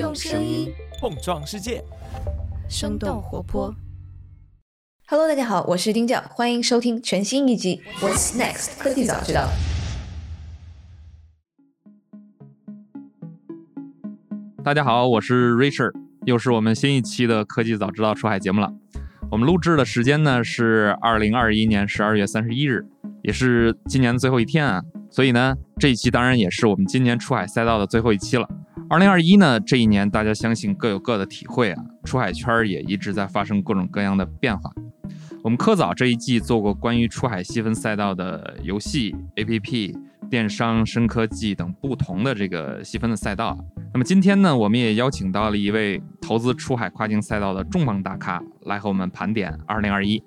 用声音碰撞世界，生动活泼。Hello，大家好，我是丁教，欢迎收听全新一集《What's Next 科技早知道》。大家好，我是 Richard，又是我们新一期的科技早知道出海节目了。我们录制的时间呢是二零二一年十二月三十一日，也是今年的最后一天啊。所以呢，这一期当然也是我们今年出海赛道的最后一期了。二零二一呢，这一年大家相信各有各的体会啊，出海圈也一直在发生各种各样的变化。我们科早这一季做过关于出海细分赛道的游戏、APP、电商、深科技等不同的这个细分的赛道。那么今天呢，我们也邀请到了一位投资出海跨境赛道的重磅大咖来和我们盘点2021。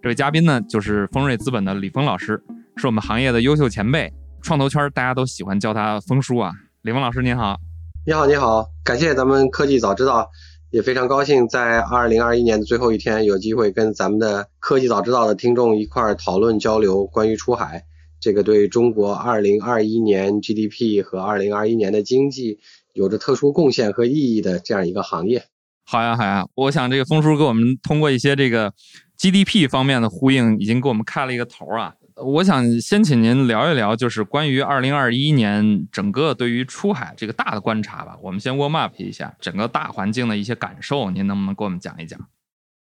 这位嘉宾呢，就是丰瑞资本的李峰老师，是我们行业的优秀前辈，创投圈大家都喜欢叫他峰叔啊。李峰老师您好，你好，你好，感谢咱们科技早知道，也非常高兴在2021年的最后一天有机会跟咱们的科技早知道的听众一块儿讨论交流关于出海这个对中国2021年 GDP 和2021年的经济。有着特殊贡献和意义的这样一个行业。好呀，好呀，我想这个峰叔给我们通过一些这个 GDP 方面的呼应，已经给我们开了一个头啊。我想先请您聊一聊，就是关于2021年整个对于出海这个大的观察吧。我们先 warm up 一下整个大环境的一些感受，您能不能给我们讲一讲？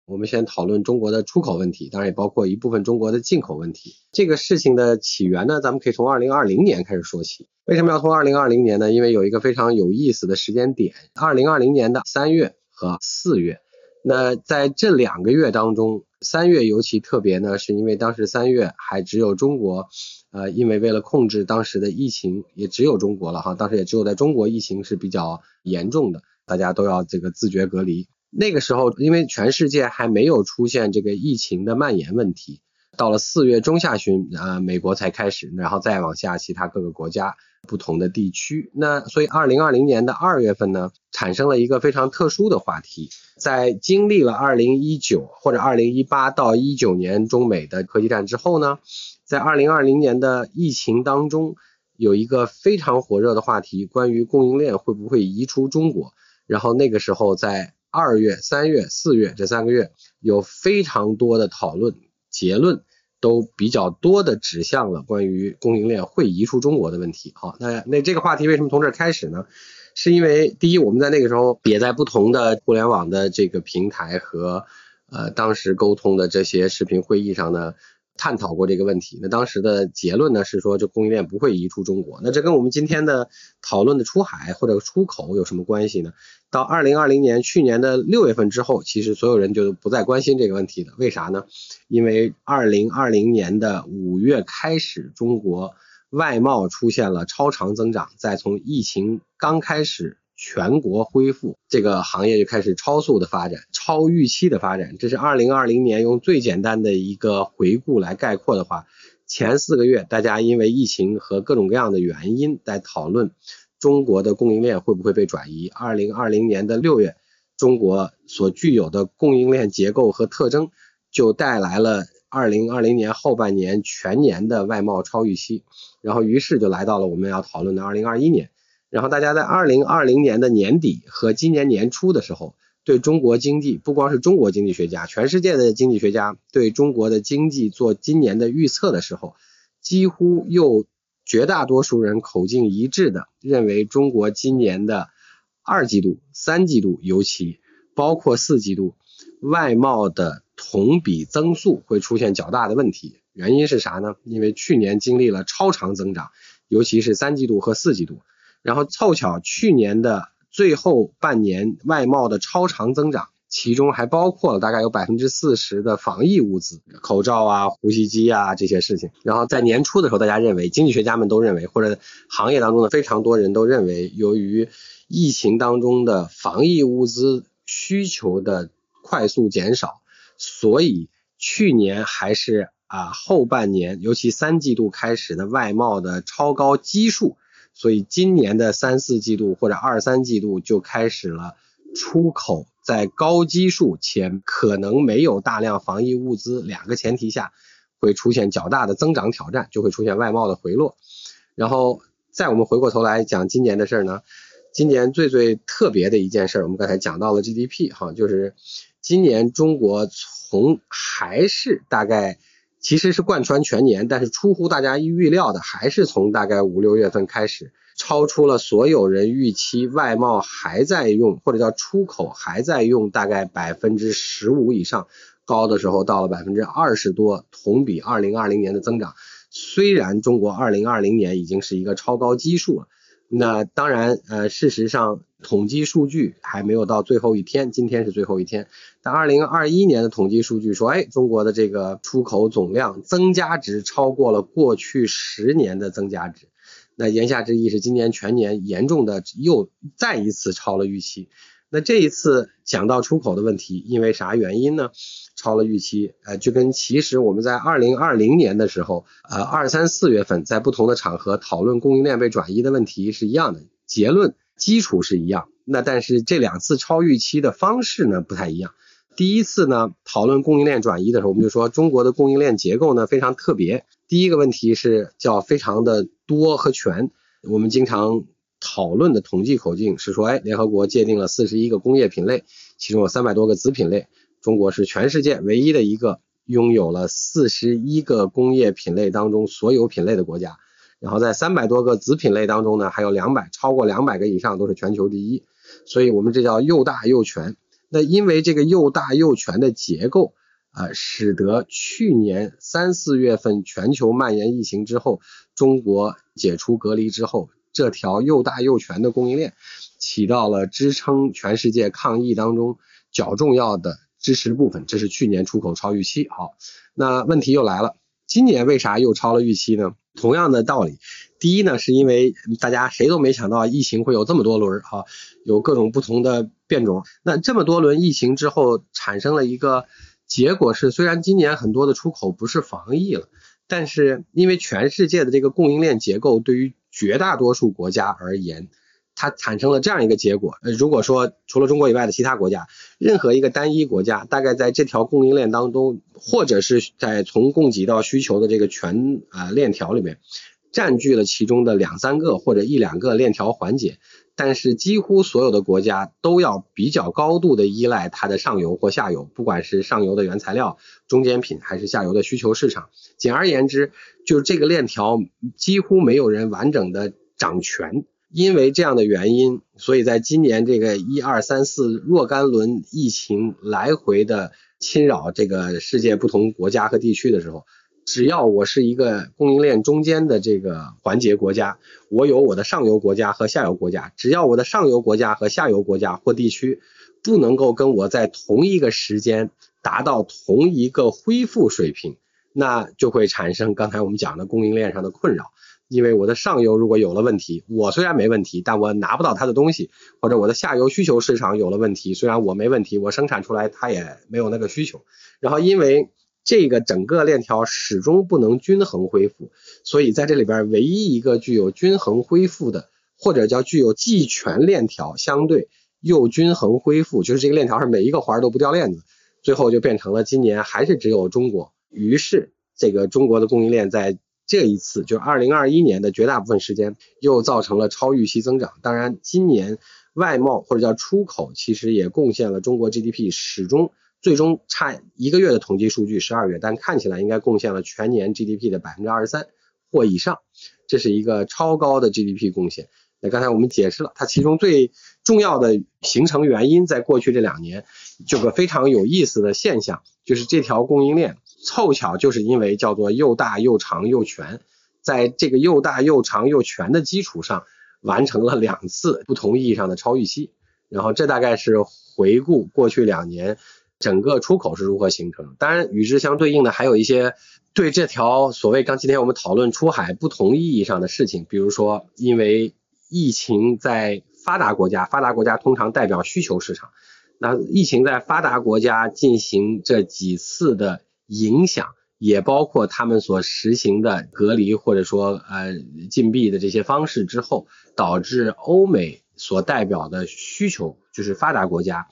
我们先讨论中国的出口问题，当然也包括一部分中国的进口问题。这个事情的起源呢，咱们可以从2020年开始说起。为什么要从2020年呢？因为有一个非常有意思的时间点，2020年的三月和四月。那在这两个月当中，三月尤其特别呢，是因为当时三月还只有中国，呃，因为为了控制当时的疫情，也只有中国了哈，当时也只有在中国疫情是比较严重的，大家都要这个自觉隔离。那个时候，因为全世界还没有出现这个疫情的蔓延问题，到了四月中下旬，啊、美国才开始，然后再往下，其他各个国家、不同的地区。那所以，二零二零年的二月份呢，产生了一个非常特殊的话题。在经历了二零一九或者二零一八到一九年中美的科技战之后呢，在二零二零年的疫情当中，有一个非常火热的话题，关于供应链会不会移出中国。然后那个时候在二月、三月、四月这三个月有非常多的讨论，结论都比较多的指向了关于供应链会移出中国的问题。好，那那这个话题为什么从这儿开始呢？是因为第一，我们在那个时候也在不同的互联网的这个平台和呃当时沟通的这些视频会议上呢。探讨过这个问题，那当时的结论呢是说，这供应链不会移出中国。那这跟我们今天的讨论的出海或者出口有什么关系呢？到二零二零年去年的六月份之后，其实所有人就不再关心这个问题了。为啥呢？因为二零二零年的五月开始，中国外贸出现了超长增长，在从疫情刚开始。全国恢复，这个行业就开始超速的发展，超预期的发展。这是二零二零年用最简单的一个回顾来概括的话，前四个月大家因为疫情和各种各样的原因在讨论中国的供应链会不会被转移。二零二零年的六月，中国所具有的供应链结构和特征就带来了二零二零年后半年全年的外贸超预期，然后于是就来到了我们要讨论的二零二一年。然后大家在二零二零年的年底和今年年初的时候，对中国经济，不光是中国经济学家，全世界的经济学家对中国的经济做今年的预测的时候，几乎又绝大多数人口径一致的认为，中国今年的二季度、三季度，尤其包括四季度，外贸的同比增速会出现较大的问题。原因是啥呢？因为去年经历了超长增长，尤其是三季度和四季度。然后凑巧去年的最后半年外贸的超长增长，其中还包括了大概有百分之四十的防疫物资，口罩啊、呼吸机啊这些事情。然后在年初的时候，大家认为，经济学家们都认为，或者行业当中的非常多人都认为，由于疫情当中的防疫物资需求的快速减少，所以去年还是啊后半年，尤其三季度开始的外贸的超高基数。所以今年的三四季度或者二三季度就开始了出口在高基数且可能没有大量防疫物资两个前提下，会出现较大的增长挑战，就会出现外贸的回落。然后再我们回过头来讲今年的事儿呢，今年最最特别的一件事，我们刚才讲到了 GDP 哈，就是今年中国从还是大概其实是贯穿全年，但是出乎大家预料的，还是从大概五六月份开始，超出了所有人预期，外贸还在用或者叫出口还在用大概百分之十五以上，高的时候到了百分之二十多，同比二零二零年的增长。虽然中国二零二零年已经是一个超高基数了。那当然，呃，事实上统计数据还没有到最后一天，今天是最后一天。但二零二一年的统计数据说，哎，中国的这个出口总量增加值超过了过去十年的增加值。那言下之意是，今年全年严重的又再一次超了预期。那这一次讲到出口的问题，因为啥原因呢？超了预期，呃，就跟其实我们在二零二零年的时候，呃，二三四月份在不同的场合讨论供应链被转移的问题是一样的，结论基础是一样。那但是这两次超预期的方式呢不太一样。第一次呢讨论供应链转移的时候，我们就说中国的供应链结构呢非常特别。第一个问题是叫非常的多和全。我们经常讨论的统计口径是说，哎，联合国界定了四十一个工业品类，其中有三百多个子品类。中国是全世界唯一的一个拥有了四十一个工业品类当中所有品类的国家，然后在三百多个子品类当中呢，还有两百超过两百个以上都是全球第一，所以我们这叫又大又全。那因为这个又大又全的结构啊，使得去年三四月份全球蔓延疫情之后，中国解除隔离之后，这条又大又全的供应链起到了支撑全世界抗疫当中较重要的。支持部分，这是去年出口超预期。好，那问题又来了，今年为啥又超了预期呢？同样的道理，第一呢，是因为大家谁都没想到疫情会有这么多轮，哈，有各种不同的变种。那这么多轮疫情之后，产生了一个结果是，虽然今年很多的出口不是防疫了，但是因为全世界的这个供应链结构对于绝大多数国家而言。它产生了这样一个结果，呃，如果说除了中国以外的其他国家，任何一个单一国家，大概在这条供应链当中，或者是在从供给到需求的这个全啊链条里面，占据了其中的两三个或者一两个链条环节，但是几乎所有的国家都要比较高度的依赖它的上游或下游，不管是上游的原材料、中间品，还是下游的需求市场。简而言之，就是这个链条几乎没有人完整的掌权。因为这样的原因，所以在今年这个一二三四若干轮疫情来回的侵扰这个世界不同国家和地区的时候，只要我是一个供应链中间的这个环节国家，我有我的上游国家和下游国家，只要我的上游国家和下游国家或地区不能够跟我在同一个时间达到同一个恢复水平，那就会产生刚才我们讲的供应链上的困扰。因为我的上游如果有了问题，我虽然没问题，但我拿不到它的东西；或者我的下游需求市场有了问题，虽然我没问题，我生产出来它也没有那个需求。然后因为这个整个链条始终不能均衡恢复，所以在这里边唯一一个具有均衡恢复的，或者叫具有既全链条相对又均衡恢复，就是这个链条上每一个环都不掉链子，最后就变成了今年还是只有中国。于是这个中国的供应链在。这一次就二零二一年的绝大部分时间又造成了超预期增长。当然，今年外贸或者叫出口其实也贡献了中国 GDP，始终最终差一个月的统计数据十二月，但看起来应该贡献了全年 GDP 的百分之二十三或以上，这是一个超高的 GDP 贡献。那刚才我们解释了它其中最重要的形成原因，在过去这两年，这个非常有意思的现象就是这条供应链。凑巧就是因为叫做又大又长又全，在这个又大又长又全的基础上，完成了两次不同意义上的超预期。然后这大概是回顾过去两年整个出口是如何形成。当然与之相对应的还有一些对这条所谓刚今天我们讨论出海不同意义上的事情，比如说因为疫情在发达国家，发达国家通常代表需求市场，那疫情在发达国家进行这几次的。影响也包括他们所实行的隔离或者说呃禁闭的这些方式之后，导致欧美所代表的需求，就是发达国家，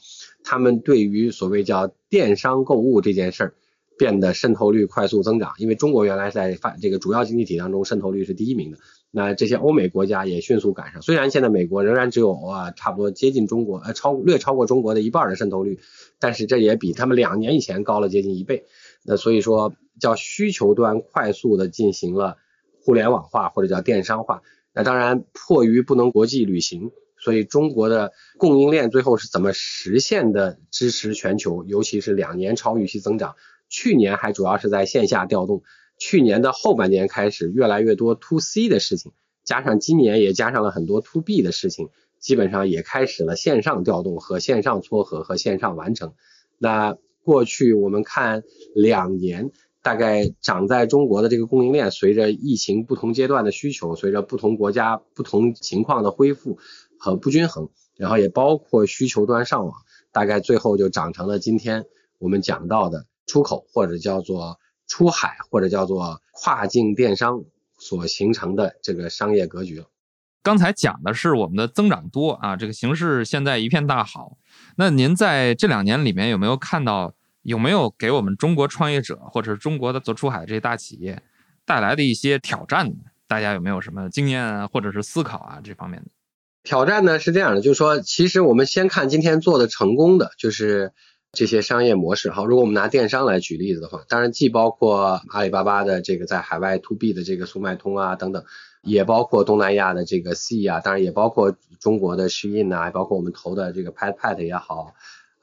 他们对于所谓叫电商购物这件事儿，变得渗透率快速增长。因为中国原来在发这个主要经济体当中渗透率是第一名的，那这些欧美国家也迅速赶上。虽然现在美国仍然只有啊差不多接近中国，呃超略超过中国的一半的渗透率，但是这也比他们两年以前高了接近一倍。那所以说叫需求端快速的进行了互联网化或者叫电商化。那当然迫于不能国际旅行。所以中国的供应链最后是怎么实现的支持全球，尤其是两年超预期增长，去年还主要是在线下调动，去年的后半年开始越来越多 to C 的事情，加上今年也加上了很多 to B 的事情，基本上也开始了线上调动和线上撮合和线上完成。那过去我们看两年。大概长在中国的这个供应链，随着疫情不同阶段的需求，随着不同国家不同情况的恢复和不均衡，然后也包括需求端上网，大概最后就长成了今天我们讲到的出口或者叫做出海或者叫做跨境电商所形成的这个商业格局。刚才讲的是我们的增长多啊，这个形势现在一片大好。那您在这两年里面有没有看到？有没有给我们中国创业者或者是中国的做出海这些大企业带来的一些挑战？大家有没有什么经验，或者是思考啊这方面的挑战呢？是这样的，就是说，其实我们先看今天做的成功的，就是这些商业模式。好，如果我们拿电商来举例子的话，当然既包括阿里巴巴的这个在海外 to B 的这个速卖通啊等等，也包括东南亚的这个 C 啊，当然也包括中国的 Shein 啊，包括我们投的这个 Pet Pet 也好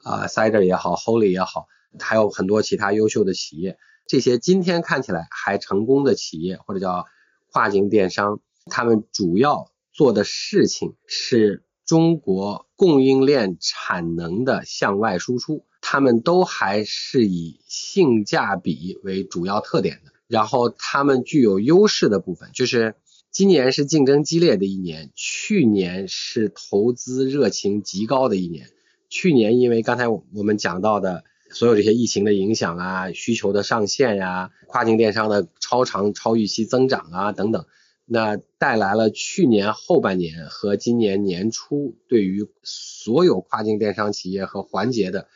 啊，Cider 也好，Holy 也好。还有很多其他优秀的企业，这些今天看起来还成功的企业，或者叫跨境电商，他们主要做的事情是中国供应链产能的向外输出，他们都还是以性价比为主要特点的。然后他们具有优势的部分，就是今年是竞争激烈的一年，去年是投资热情极高的一年。去年因为刚才我们讲到的。所有这些疫情的影响啊，需求的上限呀，跨境电商的超长超预期增长啊等等，那带来了去年后半年和今年年初对于所有跨境电商企业和环节的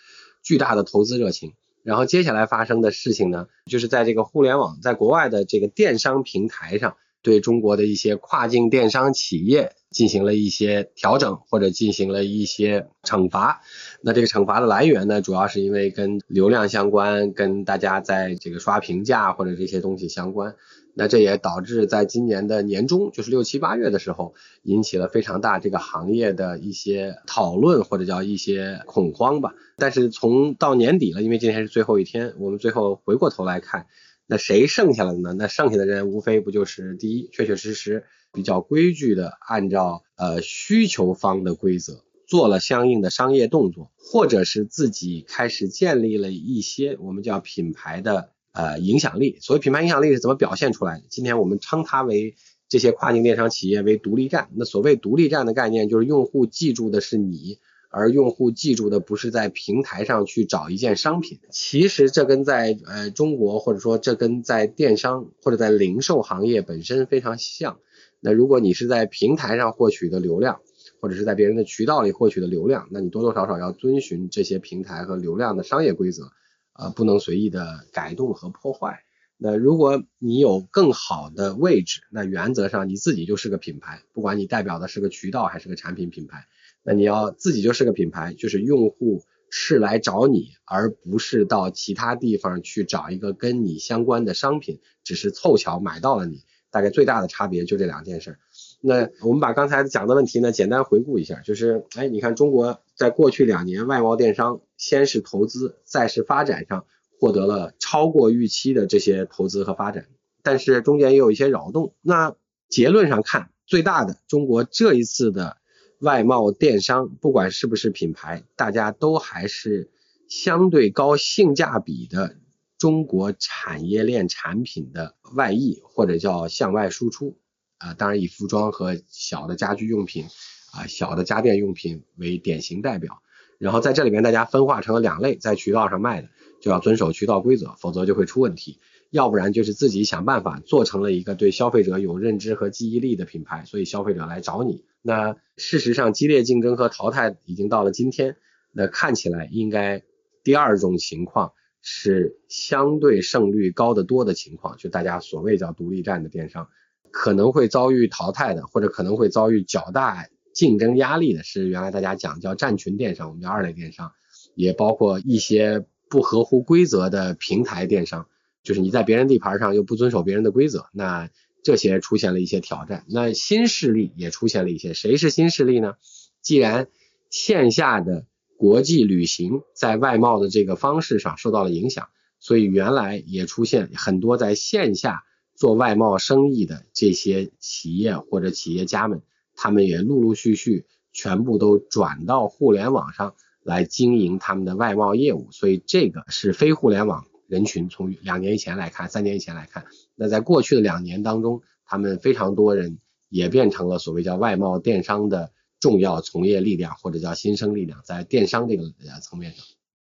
巨大的投资热情。然后接下来发生的事情呢，就是在这个互联网，在国外的这个电商平台上。对中国的一些跨境电商企业进行了一些调整，或者进行了一些惩罚。那这个惩罚的来源呢，主要是因为跟流量相关，跟大家在这个刷评价或者这些东西相关。那这也导致在今年的年中，就是六七八月的时候，引起了非常大这个行业的一些讨论或者叫一些恐慌吧。但是从到年底了，因为今天是最后一天，我们最后回过头来看。那谁剩下了呢？那剩下的人无非不就是第一，确确实实比较规矩的按照呃需求方的规则做了相应的商业动作，或者是自己开始建立了一些我们叫品牌的呃影响力。所谓品牌影响力是怎么表现出来的？今天我们称它为这些跨境电商企业为独立站。那所谓独立站的概念，就是用户记住的是你。而用户记住的不是在平台上去找一件商品，其实这跟在呃中国或者说这跟在电商或者在零售行业本身非常像。那如果你是在平台上获取的流量，或者是在别人的渠道里获取的流量，那你多多少少要遵循这些平台和流量的商业规则，呃，不能随意的改动和破坏。那如果你有更好的位置，那原则上你自己就是个品牌，不管你代表的是个渠道还是个产品品牌。那你要自己就是个品牌，就是用户是来找你，而不是到其他地方去找一个跟你相关的商品，只是凑巧买到了你。大概最大的差别就这两件事。那我们把刚才讲的问题呢，简单回顾一下，就是，哎，你看中国在过去两年外贸电商先是投资，再是发展上获得了超过预期的这些投资和发展，但是中间也有一些扰动。那结论上看，最大的中国这一次的。外贸电商不管是不是品牌，大家都还是相对高性价比的中国产业链产品的外溢或者叫向外输出啊，当然以服装和小的家居用品啊、小的家电用品为典型代表。然后在这里面大家分化成了两类，在渠道上卖的就要遵守渠道规则，否则就会出问题；要不然就是自己想办法做成了一个对消费者有认知和记忆力的品牌，所以消费者来找你。那事实上，激烈竞争和淘汰已经到了今天。那看起来应该第二种情况是相对胜率高得多的情况，就大家所谓叫独立站的电商，可能会遭遇淘汰的，或者可能会遭遇较大竞争压力的，是原来大家讲叫站群电商，我们叫二类电商，也包括一些不合乎规则的平台电商，就是你在别人地盘上又不遵守别人的规则，那这些出现了一些挑战。那新势力也出现了一些，谁是新势力呢？既然线下的国际旅行在外贸的这个方式上受到了影响，所以原来也出现很多在线下。做外贸生意的这些企业或者企业家们，他们也陆陆续续全部都转到互联网上来经营他们的外贸业务，所以这个是非互联网人群。从两年以前来看，三年以前来看，那在过去的两年当中，他们非常多人也变成了所谓叫外贸电商的重要从业力量，或者叫新生力量，在电商这个层面上。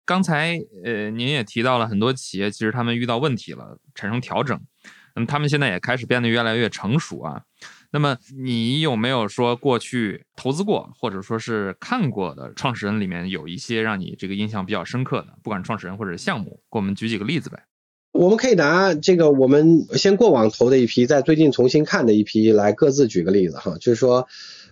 刚才呃，您也提到了很多企业，其实他们遇到问题了，产生调整。那么他们现在也开始变得越来越成熟啊。那么你有没有说过去投资过或者说是看过的创始人里面有一些让你这个印象比较深刻的，不管创始人或者项目，给我们举几个例子呗？我们可以拿这个我们先过往投的一批，在最近重新看的一批来各自举个例子哈。就是说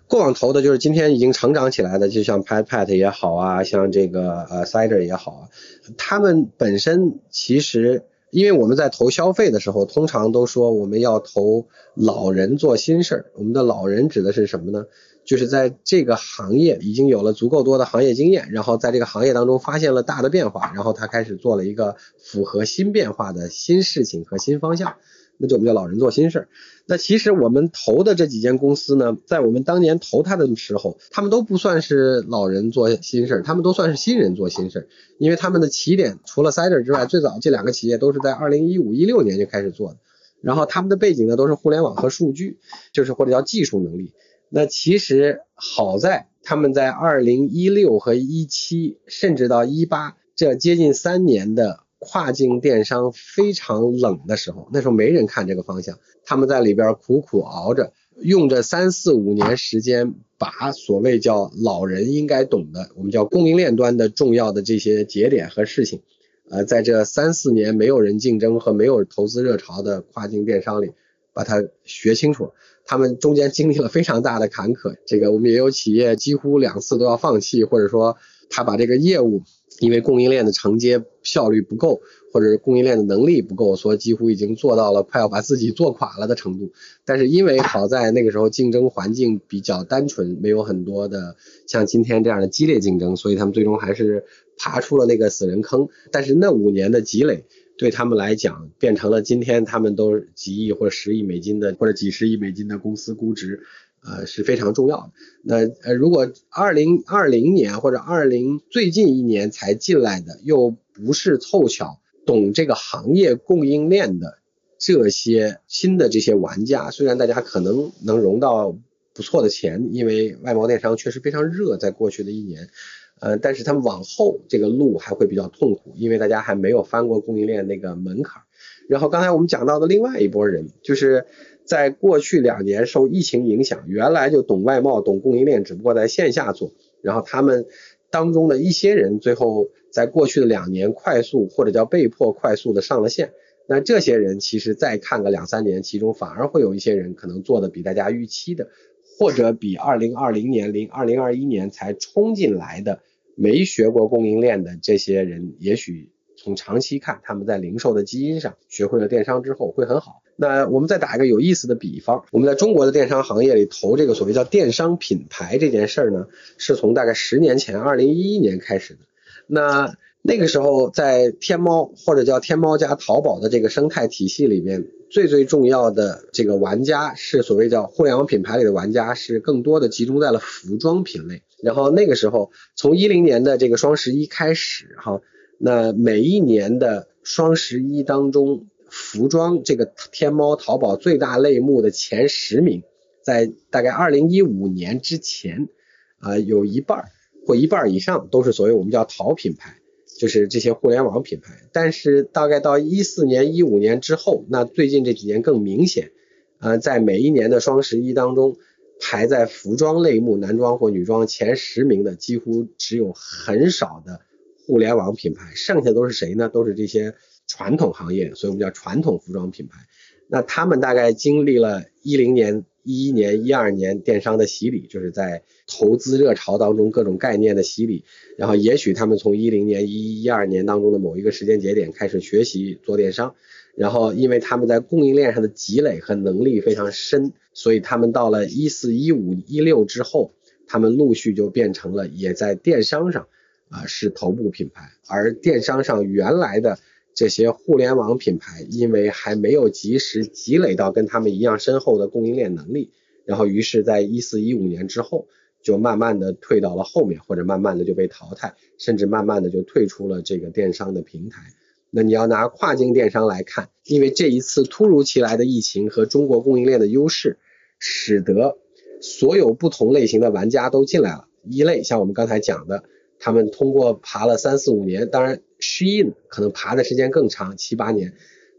过往投的就是今天已经成长起来的，就像 Pat Pat 也好啊，像这个呃 Cider 也好啊，他们本身其实。因为我们在投消费的时候，通常都说我们要投老人做新事儿。我们的老人指的是什么呢？就是在这个行业已经有了足够多的行业经验，然后在这个行业当中发现了大的变化，然后他开始做了一个符合新变化的新事情和新方向。那就我们叫老人做新事儿。那其实我们投的这几间公司呢，在我们当年投它的时候，他们都不算是老人做新事儿，他们都算是新人做新事儿。因为他们的起点除了 Cider 之外，最早这两个企业都是在二零一五一六年就开始做的。然后他们的背景呢，都是互联网和数据，就是或者叫技术能力。那其实好在他们在二零一六和一七，甚至到一八这接近三年的。跨境电商非常冷的时候，那时候没人看这个方向，他们在里边苦苦熬着，用着三四五年时间，把所谓叫老人应该懂的，我们叫供应链端的重要的这些节点和事情，呃，在这三四年没有人竞争和没有投资热潮的跨境电商里，把它学清楚了。他们中间经历了非常大的坎坷，这个我们也有企业几乎两次都要放弃，或者说他把这个业务。因为供应链的承接效率不够，或者是供应链的能力不够，所以几乎已经做到了快要把自己做垮了的程度。但是因为好在那个时候竞争环境比较单纯，没有很多的像今天这样的激烈竞争，所以他们最终还是爬出了那个死人坑。但是那五年的积累对他们来讲，变成了今天他们都几亿或者十亿美金的或者几十亿美金的公司估值。呃是非常重要的。那呃，如果二零二零年或者二零最近一年才进来的，又不是凑巧懂这个行业供应链的这些新的这些玩家，虽然大家可能能融到不错的钱，因为外贸电商确实非常热，在过去的一年，呃，但是他们往后这个路还会比较痛苦，因为大家还没有翻过供应链那个门槛。然后刚才我们讲到的另外一波人，就是。在过去两年受疫情影响，原来就懂外贸、懂供应链，只不过在线下做。然后他们当中的一些人，最后在过去的两年快速或者叫被迫快速的上了线。那这些人其实再看个两三年，其中反而会有一些人可能做的比大家预期的，或者比二零二零年、零二零二一年才冲进来的没学过供应链的这些人，也许从长期看，他们在零售的基因上学会了电商之后会很好。那我们再打一个有意思的比方，我们在中国的电商行业里投这个所谓叫电商品牌这件事儿呢，是从大概十年前，二零一一年开始的。那那个时候在天猫或者叫天猫加淘宝的这个生态体系里面，最最重要的这个玩家是所谓叫互联网品牌里的玩家，是更多的集中在了服装品类。然后那个时候，从一零年的这个双十一开始，哈，那每一年的双十一当中。服装这个天猫淘宝最大类目的前十名，在大概二零一五年之前，啊，有一半或一半以上都是所谓我们叫淘品牌，就是这些互联网品牌。但是大概到一四年、一五年之后，那最近这几年更明显，呃，在每一年的双十一当中，排在服装类目男装或女装前十名的，几乎只有很少的互联网品牌，剩下都是谁呢？都是这些。传统行业，所以我们叫传统服装品牌。那他们大概经历了一零年、一一年、一二年电商的洗礼，就是在投资热潮当中各种概念的洗礼，然后也许他们从一零年、一一、一二年当中的某一个时间节点开始学习做电商，然后因为他们在供应链上的积累和能力非常深，所以他们到了一四、一五、一六之后，他们陆续就变成了也在电商上啊是头部品牌，而电商上原来的。这些互联网品牌因为还没有及时积累到跟他们一样深厚的供应链能力，然后于是，在一四一五年之后，就慢慢的退到了后面，或者慢慢的就被淘汰，甚至慢慢的就退出了这个电商的平台。那你要拿跨境电商来看，因为这一次突如其来的疫情和中国供应链的优势，使得所有不同类型的玩家都进来了。一类像我们刚才讲的。他们通过爬了三四五年，当然 Shein 可能爬的时间更长，七八年，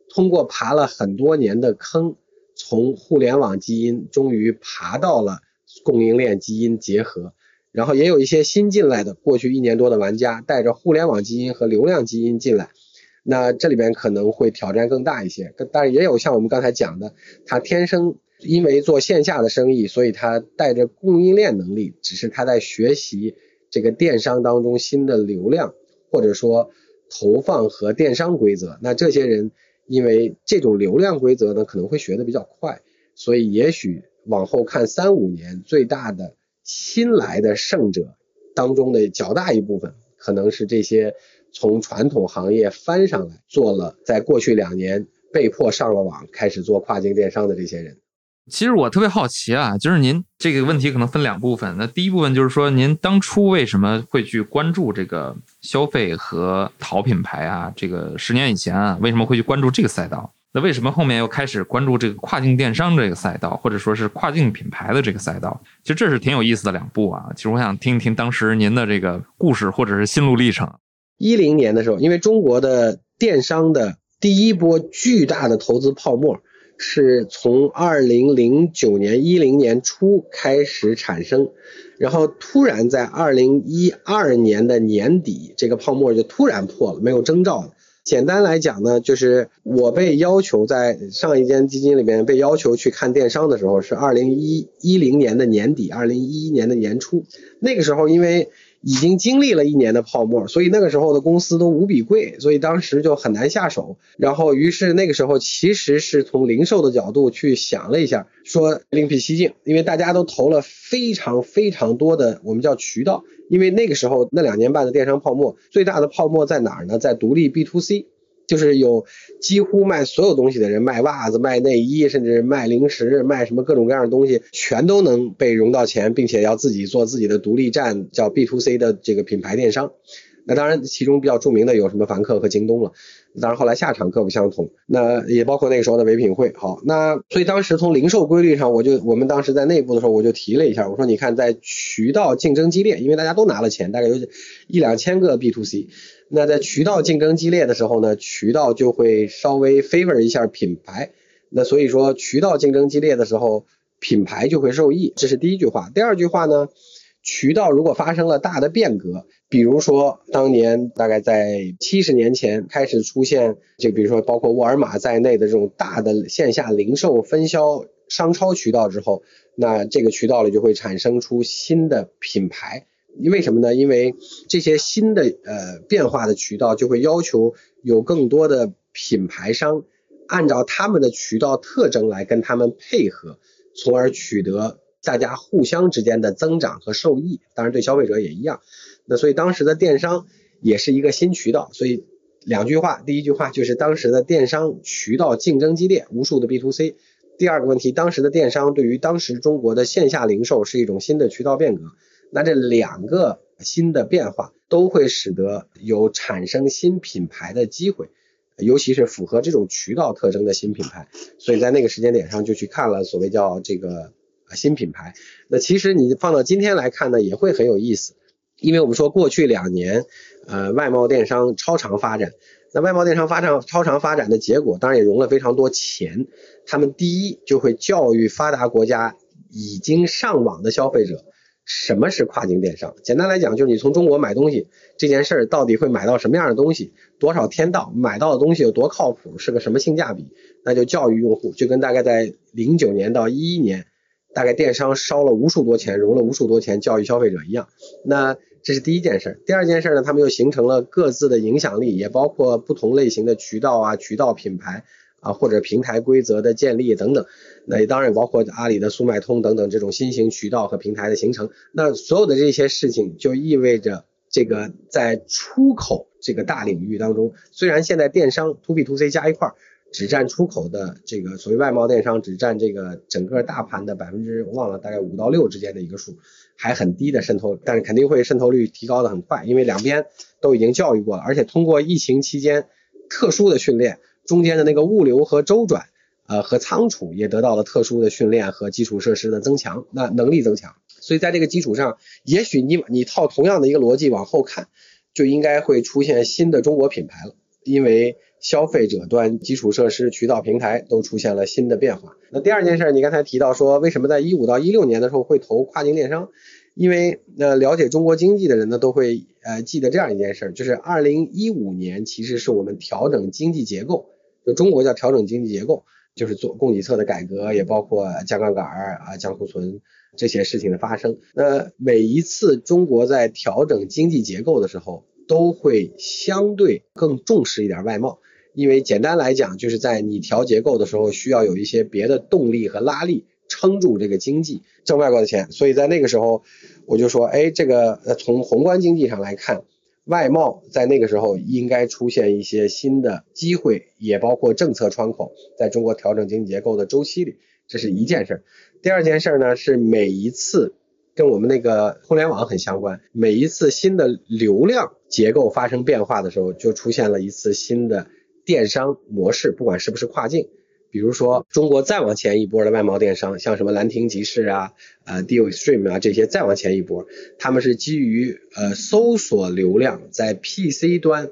通过爬了很多年的坑，从互联网基因终于爬到了供应链基因结合，然后也有一些新进来的过去一年多的玩家带着互联网基因和流量基因进来，那这里边可能会挑战更大一些，但是也有像我们刚才讲的，他天生因为做线下的生意，所以他带着供应链能力，只是他在学习。这个电商当中新的流量，或者说投放和电商规则，那这些人因为这种流量规则呢，可能会学的比较快，所以也许往后看三五年，最大的新来的胜者当中的较大一部分，可能是这些从传统行业翻上来做了，在过去两年被迫上了网，开始做跨境电商的这些人。其实我特别好奇啊，就是您这个问题可能分两部分。那第一部分就是说，您当初为什么会去关注这个消费和淘品牌啊？这个十年以前啊，为什么会去关注这个赛道？那为什么后面又开始关注这个跨境电商这个赛道，或者说是跨境品牌的这个赛道？其实这是挺有意思的两步啊。其实我想听一听当时您的这个故事或者是心路历程。一零年的时候，因为中国的电商的第一波巨大的投资泡沫。是从二零零九年一零年初开始产生，然后突然在二零一二年的年底，这个泡沫就突然破了，没有征兆了。简单来讲呢，就是我被要求在上一间基金里面被要求去看电商的时候，是二零一一零年的年底，二零一一年的年初，那个时候因为。已经经历了一年的泡沫，所以那个时候的公司都无比贵，所以当时就很难下手。然后，于是那个时候其实是从零售的角度去想了一下，说另辟蹊径，因为大家都投了非常非常多的我们叫渠道，因为那个时候那两年半的电商泡沫最大的泡沫在哪儿呢？在独立 B to C。就是有几乎卖所有东西的人，卖袜子、卖内衣，甚至卖零食、卖什么各种各样的东西，全都能被融到钱，并且要自己做自己的独立站，叫 B to C 的这个品牌电商。那当然，其中比较著名的有什么凡客和京东了。当然后来下场各不相同，那也包括那个时候的唯品会。好，那所以当时从零售规律上，我就我们当时在内部的时候，我就提了一下，我说你看在渠道竞争激烈，因为大家都拿了钱，大概有一两千个 B to C。那在渠道竞争激烈的时候呢，渠道就会稍微 favor 一下品牌。那所以说渠道竞争激烈的时候，品牌就会受益。这是第一句话。第二句话呢，渠道如果发生了大的变革，比如说当年大概在七十年前开始出现，就比如说包括沃尔玛在内的这种大的线下零售分销商超渠道之后，那这个渠道里就会产生出新的品牌。因为什么呢？因为这些新的呃变化的渠道就会要求有更多的品牌商按照他们的渠道特征来跟他们配合，从而取得大家互相之间的增长和受益。当然对消费者也一样。那所以当时的电商也是一个新渠道。所以两句话，第一句话就是当时的电商渠道竞争激烈，无数的 B to C。第二个问题，当时的电商对于当时中国的线下零售是一种新的渠道变革。那这两个新的变化都会使得有产生新品牌的机会，尤其是符合这种渠道特征的新品牌。所以在那个时间点上就去看了所谓叫这个新品牌。那其实你放到今天来看呢，也会很有意思，因为我们说过去两年，呃，外贸电商超长发展。那外贸电商发展超长发展的结果，当然也融了非常多钱。他们第一就会教育发达国家已经上网的消费者。什么是跨境电商？简单来讲，就是你从中国买东西这件事儿，到底会买到什么样的东西，多少天到，买到的东西有多靠谱，是个什么性价比？那就教育用户，就跟大概在零九年到一一年，大概电商烧了无数多钱，融了无数多钱教育消费者一样。那这是第一件事。第二件事呢，他们又形成了各自的影响力，也包括不同类型的渠道啊、渠道品牌啊，或者平台规则的建立等等。那当然也包括阿里的速卖通等等这种新型渠道和平台的形成。那所有的这些事情就意味着，这个在出口这个大领域当中，虽然现在电商 to B to C 加一块儿只占出口的这个所谓外贸电商只占这个整个大盘的百分之忘了大概五到六之间的一个数，还很低的渗透，但是肯定会渗透率提高的很快，因为两边都已经教育过了，而且通过疫情期间特殊的训练，中间的那个物流和周转。呃，和仓储也得到了特殊的训练和基础设施的增强，那能力增强，所以在这个基础上，也许你你套同样的一个逻辑往后看，就应该会出现新的中国品牌了，因为消费者端基础设施、渠道平台都出现了新的变化。那第二件事，你刚才提到说，为什么在一五到一六年的时候会投跨境电商？因为呃，了解中国经济的人呢，都会呃记得这样一件事，就是二零一五年其实是我们调整经济结构，就中国叫调整经济结构。就是做供给侧的改革，也包括降杠杆儿啊、降库存这些事情的发生。那每一次中国在调整经济结构的时候，都会相对更重视一点外贸，因为简单来讲，就是在你调结构的时候，需要有一些别的动力和拉力撑住这个经济，挣外国的钱。所以在那个时候，我就说，哎，这个从宏观经济上来看。外贸在那个时候应该出现一些新的机会，也包括政策窗口，在中国调整经济结构的周期里，这是一件事儿。第二件事儿呢，是每一次跟我们那个互联网很相关，每一次新的流量结构发生变化的时候，就出现了一次新的电商模式，不管是不是跨境。比如说，中国再往前一波的外贸电商，像什么兰亭集市啊、呃 Dealstream 啊这些，再往前一波，他们是基于呃搜索流量在 PC 端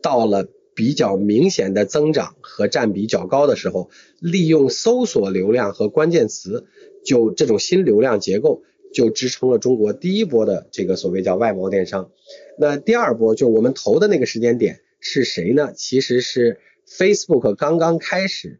到了比较明显的增长和占比较高的时候，利用搜索流量和关键词，就这种新流量结构，就支撑了中国第一波的这个所谓叫外贸电商。那第二波就我们投的那个时间点是谁呢？其实是 Facebook 刚刚开始。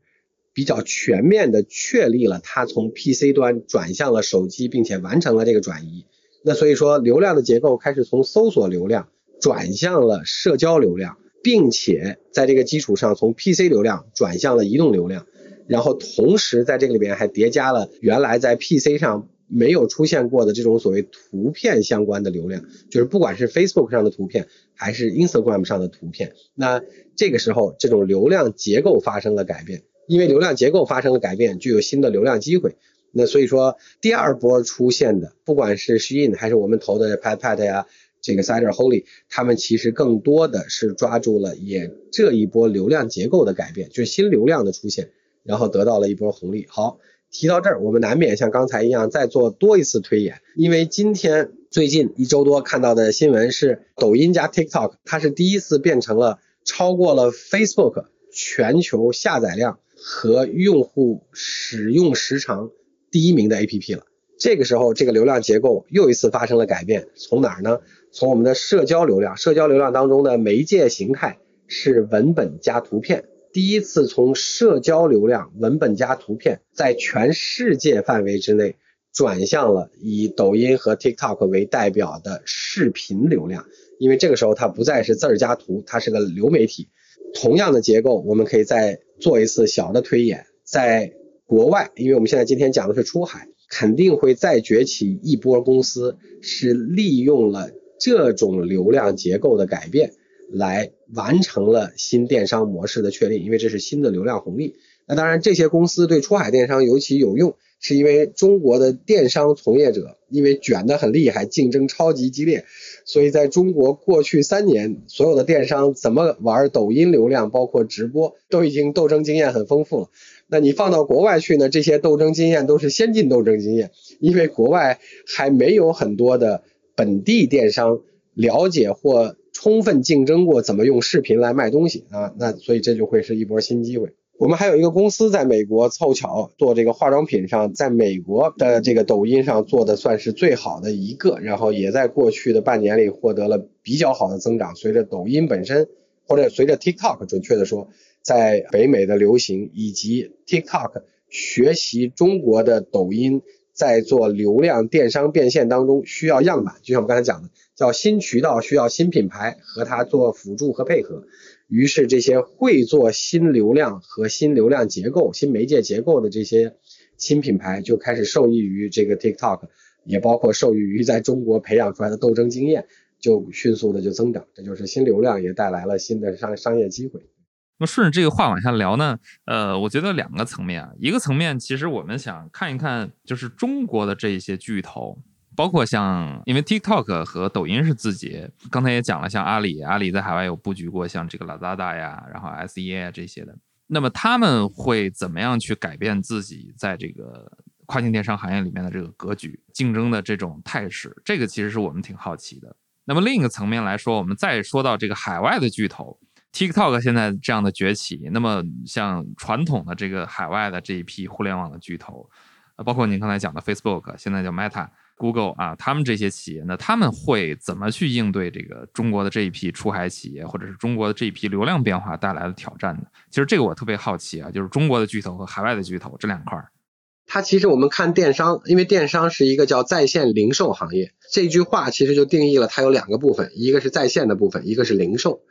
比较全面的确立了它从 PC 端转向了手机，并且完成了这个转移。那所以说，流量的结构开始从搜索流量转向了社交流量，并且在这个基础上从 PC 流量转向了移动流量，然后同时在这个里边还叠加了原来在 PC 上没有出现过的这种所谓图片相关的流量，就是不管是 Facebook 上的图片还是 Instagram 上的图片。那这个时候，这种流量结构发生了改变。因为流量结构发生了改变，具有新的流量机会。那所以说，第二波出现的，不管是 Shein 还是我们投的 Pat Pat 呀，这个 Cider Holy，他们其实更多的是抓住了也这一波流量结构的改变，就是新流量的出现，然后得到了一波红利。好，提到这儿，我们难免像刚才一样再做多一次推演，因为今天最近一周多看到的新闻是，抖音加 TikTok，它是第一次变成了超过了 Facebook 全球下载量。和用户使用时长第一名的 APP 了。这个时候，这个流量结构又一次发生了改变。从哪儿呢？从我们的社交流量，社交流量当中的媒介形态是文本加图片。第一次从社交流量文本加图片，在全世界范围之内转向了以抖音和 TikTok 为代表的视频流量。因为这个时候它不再是字儿加图，它是个流媒体。同样的结构，我们可以再做一次小的推演，在国外，因为我们现在今天讲的是出海，肯定会再崛起一波公司，是利用了这种流量结构的改变，来完成了新电商模式的确立，因为这是新的流量红利。那当然，这些公司对出海电商尤其有用。是因为中国的电商从业者因为卷得很厉害，竞争超级激烈，所以在中国过去三年，所有的电商怎么玩抖音流量，包括直播，都已经斗争经验很丰富了。那你放到国外去呢？这些斗争经验都是先进斗争经验，因为国外还没有很多的本地电商了解或充分竞争过怎么用视频来卖东西啊，那所以这就会是一波新机会。我们还有一个公司在美国凑巧做这个化妆品上，在美国的这个抖音上做的算是最好的一个，然后也在过去的半年里获得了比较好的增长。随着抖音本身，或者随着 TikTok 准确的说，在北美的流行，以及 TikTok 学习中国的抖音，在做流量电商变现当中需要样板，就像我刚才讲的，叫新渠道需要新品牌和它做辅助和配合。于是，这些会做新流量和新流量结构、新媒介结构的这些新品牌，就开始受益于这个 TikTok，也包括受益于在中国培养出来的斗争经验，就迅速的就增长。这就是新流量也带来了新的商商业机会。那顺着这个话往下聊呢，呃，我觉得两个层面啊，一个层面其实我们想看一看，就是中国的这一些巨头。包括像，因为 TikTok 和抖音是字节，刚才也讲了，像阿里，阿里在海外有布局过，像这个 Lazada 呀，然后 SEA 这些的。那么他们会怎么样去改变自己在这个跨境电商行业里面的这个格局、竞争的这种态势？这个其实是我们挺好奇的。那么另一个层面来说，我们再说到这个海外的巨头，TikTok 现在这样的崛起，那么像传统的这个海外的这一批互联网的巨头，啊包括您刚才讲的 Facebook，现在叫 Meta。Google 啊，他们这些企业，那他们会怎么去应对这个中国的这一批出海企业，或者是中国的这一批流量变化带来的挑战呢？其实这个我特别好奇啊，就是中国的巨头和海外的巨头这两块儿。它其实我们看电商，因为电商是一个叫在线零售行业，这句话其实就定义了它有两个部分，一个是在线的部分，一个是零售。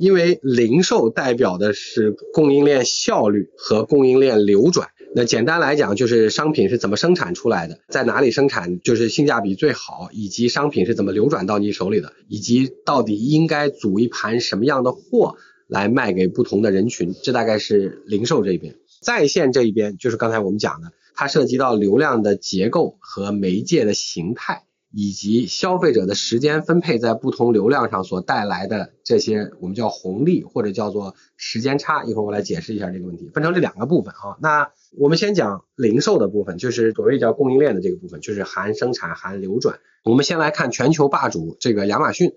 因为零售代表的是供应链效率和供应链流转。那简单来讲，就是商品是怎么生产出来的，在哪里生产就是性价比最好，以及商品是怎么流转到你手里的，以及到底应该组一盘什么样的货来卖给不同的人群，这大概是零售这边。在线这一边就是刚才我们讲的，它涉及到流量的结构和媒介的形态。以及消费者的时间分配在不同流量上所带来的这些，我们叫红利或者叫做时间差。一会儿我来解释一下这个问题，分成这两个部分啊。那我们先讲零售的部分，就是所谓叫供应链的这个部分，就是含生产含流转。我们先来看全球霸主这个亚马逊，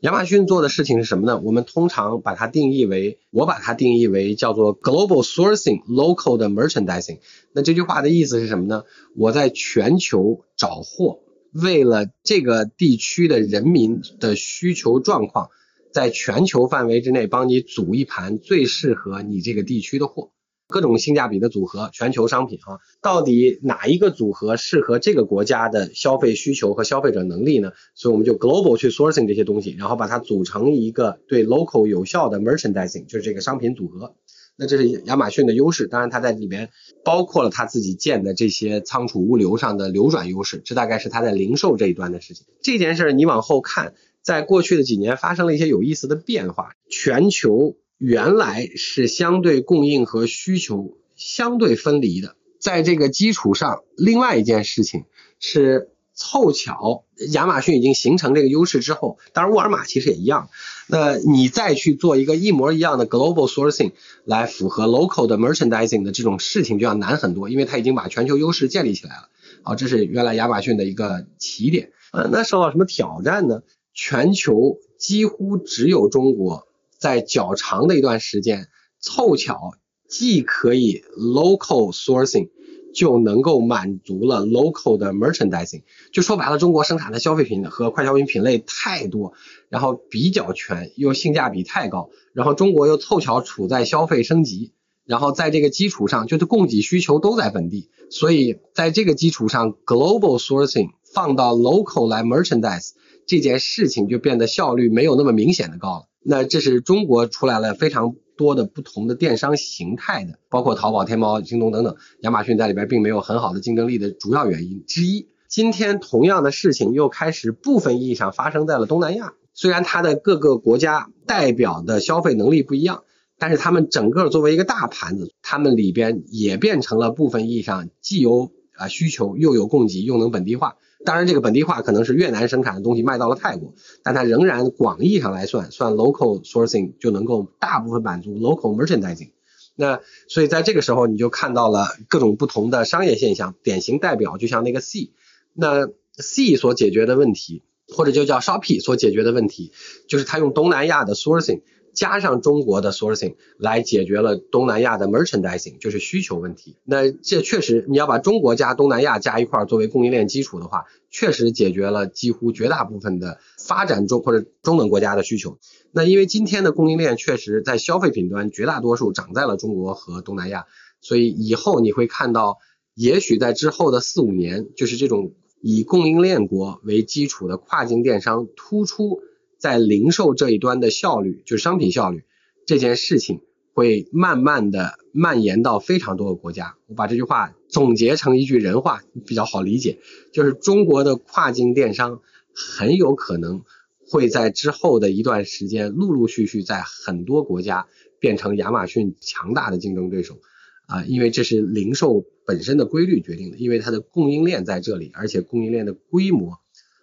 亚马逊做的事情是什么呢？我们通常把它定义为，我把它定义为叫做 global sourcing local 的 merchandising。那这句话的意思是什么呢？我在全球找货。为了这个地区的人民的需求状况，在全球范围之内帮你组一盘最适合你这个地区的货，各种性价比的组合，全球商品啊，到底哪一个组合适合这个国家的消费需求和消费者能力呢？所以我们就 global 去 sourcing 这些东西，然后把它组成一个对 local 有效的 merchandising，就是这个商品组合。那这是亚马逊的优势，当然它在里边包括了它自己建的这些仓储物流上的流转优势，这大概是它在零售这一端的事情。这件事你往后看，在过去的几年发生了一些有意思的变化。全球原来是相对供应和需求相对分离的，在这个基础上，另外一件事情是。凑巧，亚马逊已经形成这个优势之后，当然沃尔玛其实也一样。那你再去做一个一模一样的 global sourcing 来符合 local 的 merchandising 的这种事情就要难很多，因为它已经把全球优势建立起来了。好，这是原来亚马逊的一个起点。呃，那受到什么挑战呢？全球几乎只有中国在较长的一段时间凑巧既可以 local sourcing。就能够满足了 local 的 merchandising，就说白了，中国生产的消费品和快消品品类太多，然后比较全，又性价比太高，然后中国又凑巧处在消费升级，然后在这个基础上，就是供给需求都在本地，所以在这个基础上，global sourcing 放到 local 来 merchandise 这件事情就变得效率没有那么明显的高了。那这是中国出来了非常。多的不同的电商形态的，包括淘宝、天猫、京东等等，亚马逊在里边并没有很好的竞争力的主要原因之一。今天同样的事情又开始部分意义上发生在了东南亚，虽然它的各个国家代表的消费能力不一样，但是他们整个作为一个大盘子，他们里边也变成了部分意义上既有啊需求又有供给又能本地化。当然，这个本地化可能是越南生产的东西卖到了泰国，但它仍然广义上来算，算 local sourcing 就能够大部分满足 local merchandising。那所以在这个时候，你就看到了各种不同的商业现象，典型代表就像那个 C，那 C 所解决的问题，或者就叫 Shopee 所解决的问题，就是它用东南亚的 sourcing。加上中国的 sourcing 来解决了东南亚的 merchandising，就是需求问题。那这确实，你要把中国加东南亚加一块作为供应链基础的话，确实解决了几乎绝大部分的发展中或者中等国家的需求。那因为今天的供应链确实在消费品端绝大多数长在了中国和东南亚，所以以后你会看到，也许在之后的四五年，就是这种以供应链国为基础的跨境电商突出。在零售这一端的效率，就是商品效率这件事情，会慢慢的蔓延到非常多的国家。我把这句话总结成一句人话，比较好理解，就是中国的跨境电商很有可能会在之后的一段时间，陆陆续续在很多国家变成亚马逊强大的竞争对手啊，因为这是零售本身的规律决定的，因为它的供应链在这里，而且供应链的规模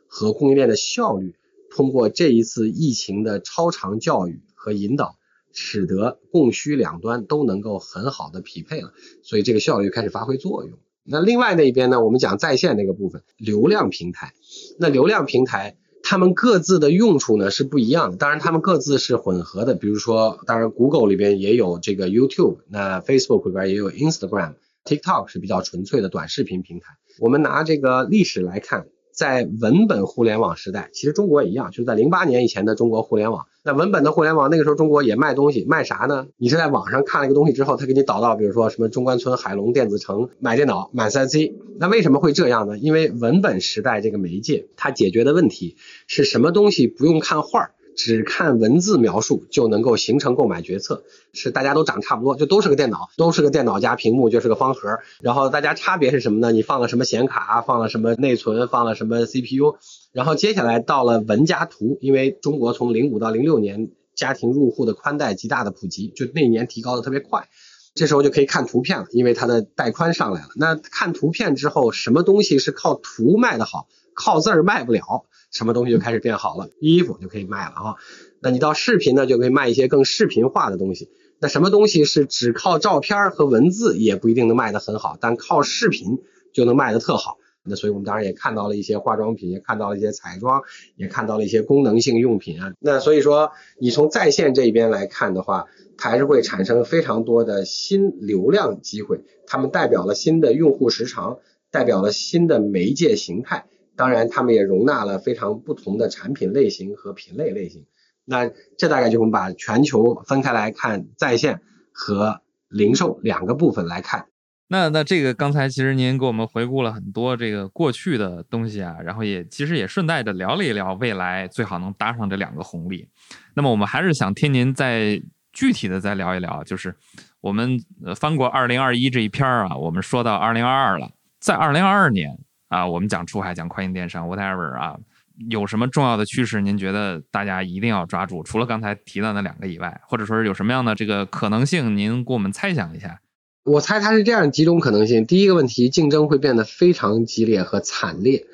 和供应链的效率。通过这一次疫情的超长教育和引导，使得供需两端都能够很好的匹配了，所以这个效率开始发挥作用。那另外那一边呢，我们讲在线那个部分，流量平台。那流量平台，它们各自的用处呢是不一样的，当然它们各自是混合的。比如说，当然 Google 里边也有这个 YouTube，那 Facebook 里边也有 Instagram，TikTok 是比较纯粹的短视频平台。我们拿这个历史来看。在文本互联网时代，其实中国也一样，就是在零八年以前的中国互联网。那文本的互联网那个时候，中国也卖东西，卖啥呢？你是在网上看了一个东西之后，他给你导到，比如说什么中关村海龙电子城买电脑，买三 C。那为什么会这样呢？因为文本时代这个媒介，它解决的问题是什么东西不用看画儿。只看文字描述就能够形成购买决策，是大家都长差不多，就都是个电脑，都是个电脑加屏幕就是个方盒，然后大家差别是什么呢？你放了什么显卡，放了什么内存，放了什么 CPU，然后接下来到了文加图，因为中国从零五到零六年家庭入户的宽带极大的普及，就那年提高的特别快，这时候就可以看图片了，因为它的带宽上来了。那看图片之后，什么东西是靠图卖的好，靠字儿卖不了？什么东西就开始变好了，衣服就可以卖了啊。那你到视频呢，就可以卖一些更视频化的东西。那什么东西是只靠照片和文字也不一定能卖得很好，但靠视频就能卖得特好。那所以我们当然也看到了一些化妆品，也看到了一些彩妆，也看到了一些功能性用品啊。那所以说，你从在线这一边来看的话，还是会产生非常多的新流量机会，它们代表了新的用户时长，代表了新的媒介形态。当然，他们也容纳了非常不同的产品类型和品类类型。那这大概就我们把全球分开来看，在线和零售两个部分来看。那那这个刚才其实您给我们回顾了很多这个过去的东西啊，然后也其实也顺带着聊了一聊未来最好能搭上这两个红利。那么我们还是想听您再具体的再聊一聊，就是我们翻过二零二一这一篇啊，我们说到二零二二了，在二零二二年。啊，我们讲出海，讲跨境电商，whatever 啊，有什么重要的趋势？您觉得大家一定要抓住？除了刚才提到那两个以外，或者说是有什么样的这个可能性？您给我们猜想一下。我猜它是这样几种可能性。第一个问题，竞争会变得非常激烈和惨烈，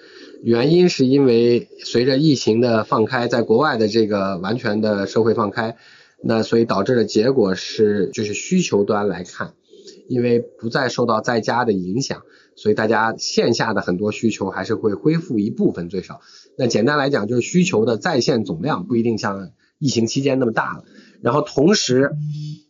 原因是因为随着疫情的放开，在国外的这个完全的社会放开，那所以导致的结果是，就是需求端来看，因为不再受到在家的影响。所以大家线下的很多需求还是会恢复一部分，最少。那简单来讲，就是需求的在线总量不一定像疫情期间那么大了。然后同时，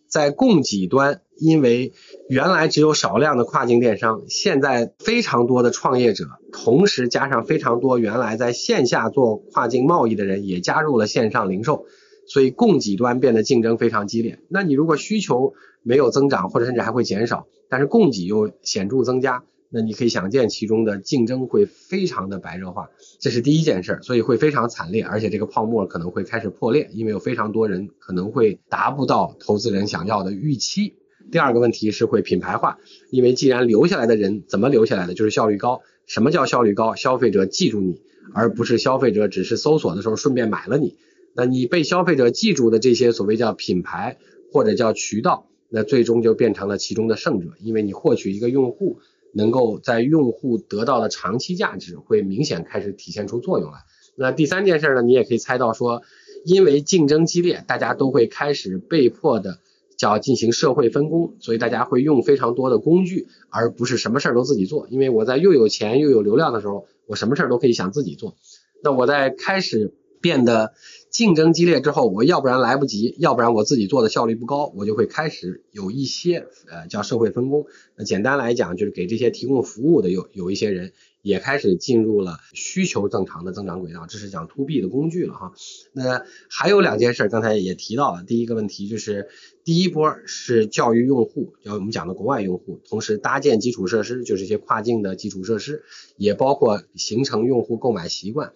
在供给端，因为原来只有少量的跨境电商，现在非常多的创业者，同时加上非常多原来在线下做跨境贸易的人也加入了线上零售，所以供给端变得竞争非常激烈。那你如果需求没有增长，或者甚至还会减少，但是供给又显著增加。那你可以想见其中的竞争会非常的白热化，这是第一件事，所以会非常惨烈，而且这个泡沫可能会开始破裂，因为有非常多人可能会达不到投资人想要的预期。第二个问题是会品牌化，因为既然留下来的人怎么留下来的，就是效率高。什么叫效率高？消费者记住你，而不是消费者只是搜索的时候顺便买了你。那你被消费者记住的这些所谓叫品牌或者叫渠道，那最终就变成了其中的胜者，因为你获取一个用户。能够在用户得到的长期价值会明显开始体现出作用来。那第三件事呢，你也可以猜到说，因为竞争激烈，大家都会开始被迫的叫进行社会分工，所以大家会用非常多的工具，而不是什么事儿都自己做。因为我在又有钱又有流量的时候，我什么事儿都可以想自己做。那我在开始变得竞争激烈之后，我要不然来不及，要不然我自己做的效率不高，我就会开始有一些呃叫社会分工。那简单来讲，就是给这些提供服务的有有一些人也开始进入了需求正常的增长轨道，这是讲 to B 的工具了哈。那还有两件事，刚才也提到了，第一个问题就是第一波是教育用户，叫我们讲的国外用户，同时搭建基础设施，就是一些跨境的基础设施，也包括形成用户购买习惯。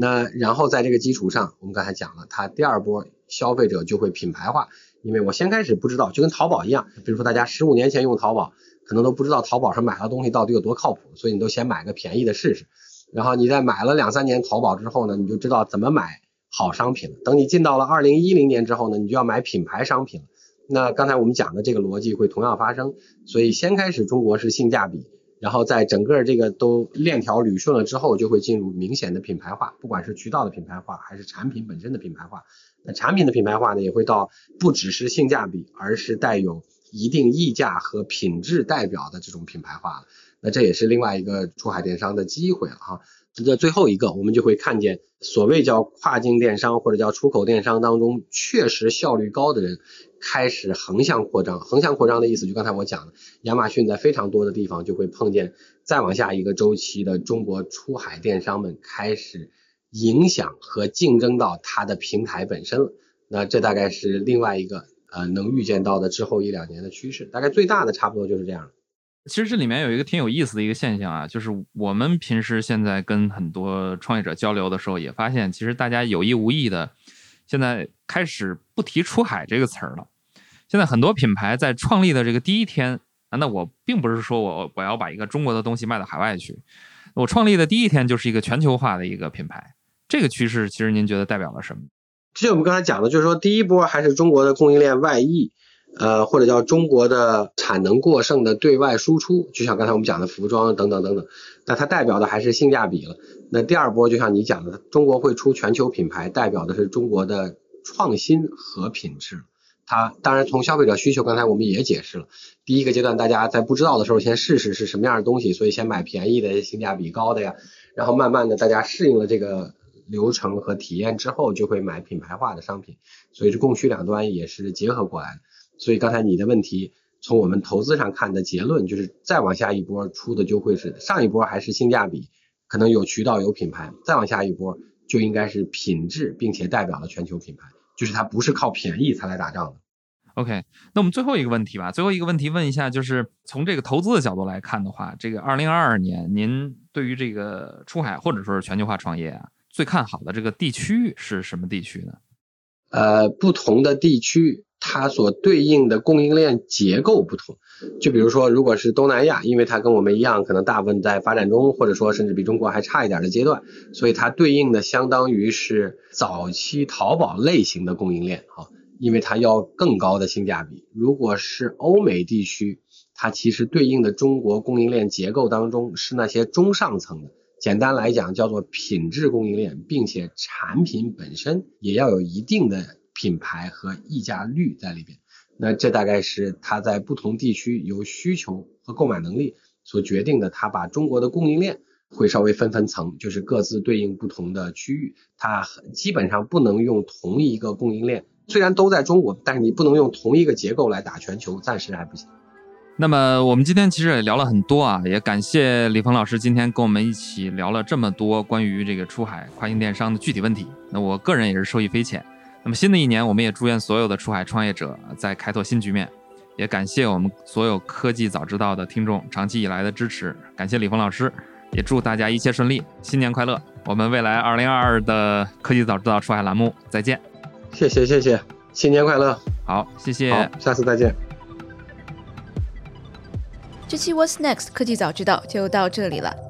那然后在这个基础上，我们刚才讲了，它第二波消费者就会品牌化，因为我先开始不知道，就跟淘宝一样，比如说大家十五年前用淘宝，可能都不知道淘宝上买的东西到底有多靠谱，所以你都先买个便宜的试试，然后你在买了两三年淘宝之后呢，你就知道怎么买好商品了。等你进到了二零一零年之后呢，你就要买品牌商品了。那刚才我们讲的这个逻辑会同样发生，所以先开始中国是性价比。然后在整个这个都链条捋顺了之后，就会进入明显的品牌化，不管是渠道的品牌化，还是产品本身的品牌化。那产品的品牌化呢，也会到不只是性价比，而是带有一定溢价和品质代表的这种品牌化了。那这也是另外一个出海电商的机会了哈。这最后一个，我们就会看见所谓叫跨境电商或者叫出口电商当中，确实效率高的人开始横向扩张。横向扩张的意思，就刚才我讲的，亚马逊在非常多的地方就会碰见再往下一个周期的中国出海电商们开始影响和竞争到它的平台本身了。那这大概是另外一个呃能预见到的之后一两年的趋势。大概最大的差不多就是这样。其实这里面有一个挺有意思的一个现象啊，就是我们平时现在跟很多创业者交流的时候，也发现，其实大家有意无意的，现在开始不提出海这个词儿了。现在很多品牌在创立的这个第一天啊，那我并不是说我我要把一个中国的东西卖到海外去，我创立的第一天就是一个全球化的一个品牌。这个趋势，其实您觉得代表了什么？其实我们刚才讲的，就是说第一波还是中国的供应链外溢。呃，或者叫中国的产能过剩的对外输出，就像刚才我们讲的服装等等等等，那它代表的还是性价比了。那第二波就像你讲的，中国会出全球品牌，代表的是中国的创新和品质。它当然从消费者需求，刚才我们也解释了，第一个阶段大家在不知道的时候先试试是什么样的东西，所以先买便宜的、性价比高的呀，然后慢慢的大家适应了这个流程和体验之后，就会买品牌化的商品，所以这供需两端也是结合过来的。所以刚才你的问题，从我们投资上看的结论就是，再往下一波出的就会是上一波还是性价比，可能有渠道有品牌，再往下一波就应该是品质，并且代表了全球品牌，就是它不是靠便宜才来打仗的。OK，那我们最后一个问题吧，最后一个问题问一下，就是从这个投资的角度来看的话，这个二零二二年您对于这个出海或者说是全球化创业啊，最看好的这个地区是什么地区呢？呃，不同的地区。它所对应的供应链结构不同，就比如说，如果是东南亚，因为它跟我们一样，可能大部分在发展中，或者说甚至比中国还差一点的阶段，所以它对应的相当于是早期淘宝类型的供应链啊，因为它要更高的性价比。如果是欧美地区，它其实对应的中国供应链结构当中是那些中上层的，简单来讲叫做品质供应链，并且产品本身也要有一定的。品牌和溢价率在里边，那这大概是它在不同地区由需求和购买能力所决定的。它把中国的供应链会稍微分分层，就是各自对应不同的区域，它基本上不能用同一个供应链。虽然都在中国，但是你不能用同一个结构来打全球，暂时还不行。那么我们今天其实也聊了很多啊，也感谢李峰老师今天跟我们一起聊了这么多关于这个出海跨境电商的具体问题。那我个人也是受益匪浅。那么新的一年，我们也祝愿所有的出海创业者在开拓新局面，也感谢我们所有科技早知道的听众长期以来的支持，感谢李峰老师，也祝大家一切顺利，新年快乐！我们未来二零二二的科技早知道出海栏目再见，谢谢谢谢，新年快乐！好，谢谢，下次再见。这期 What's Next 科技早知道就到这里了。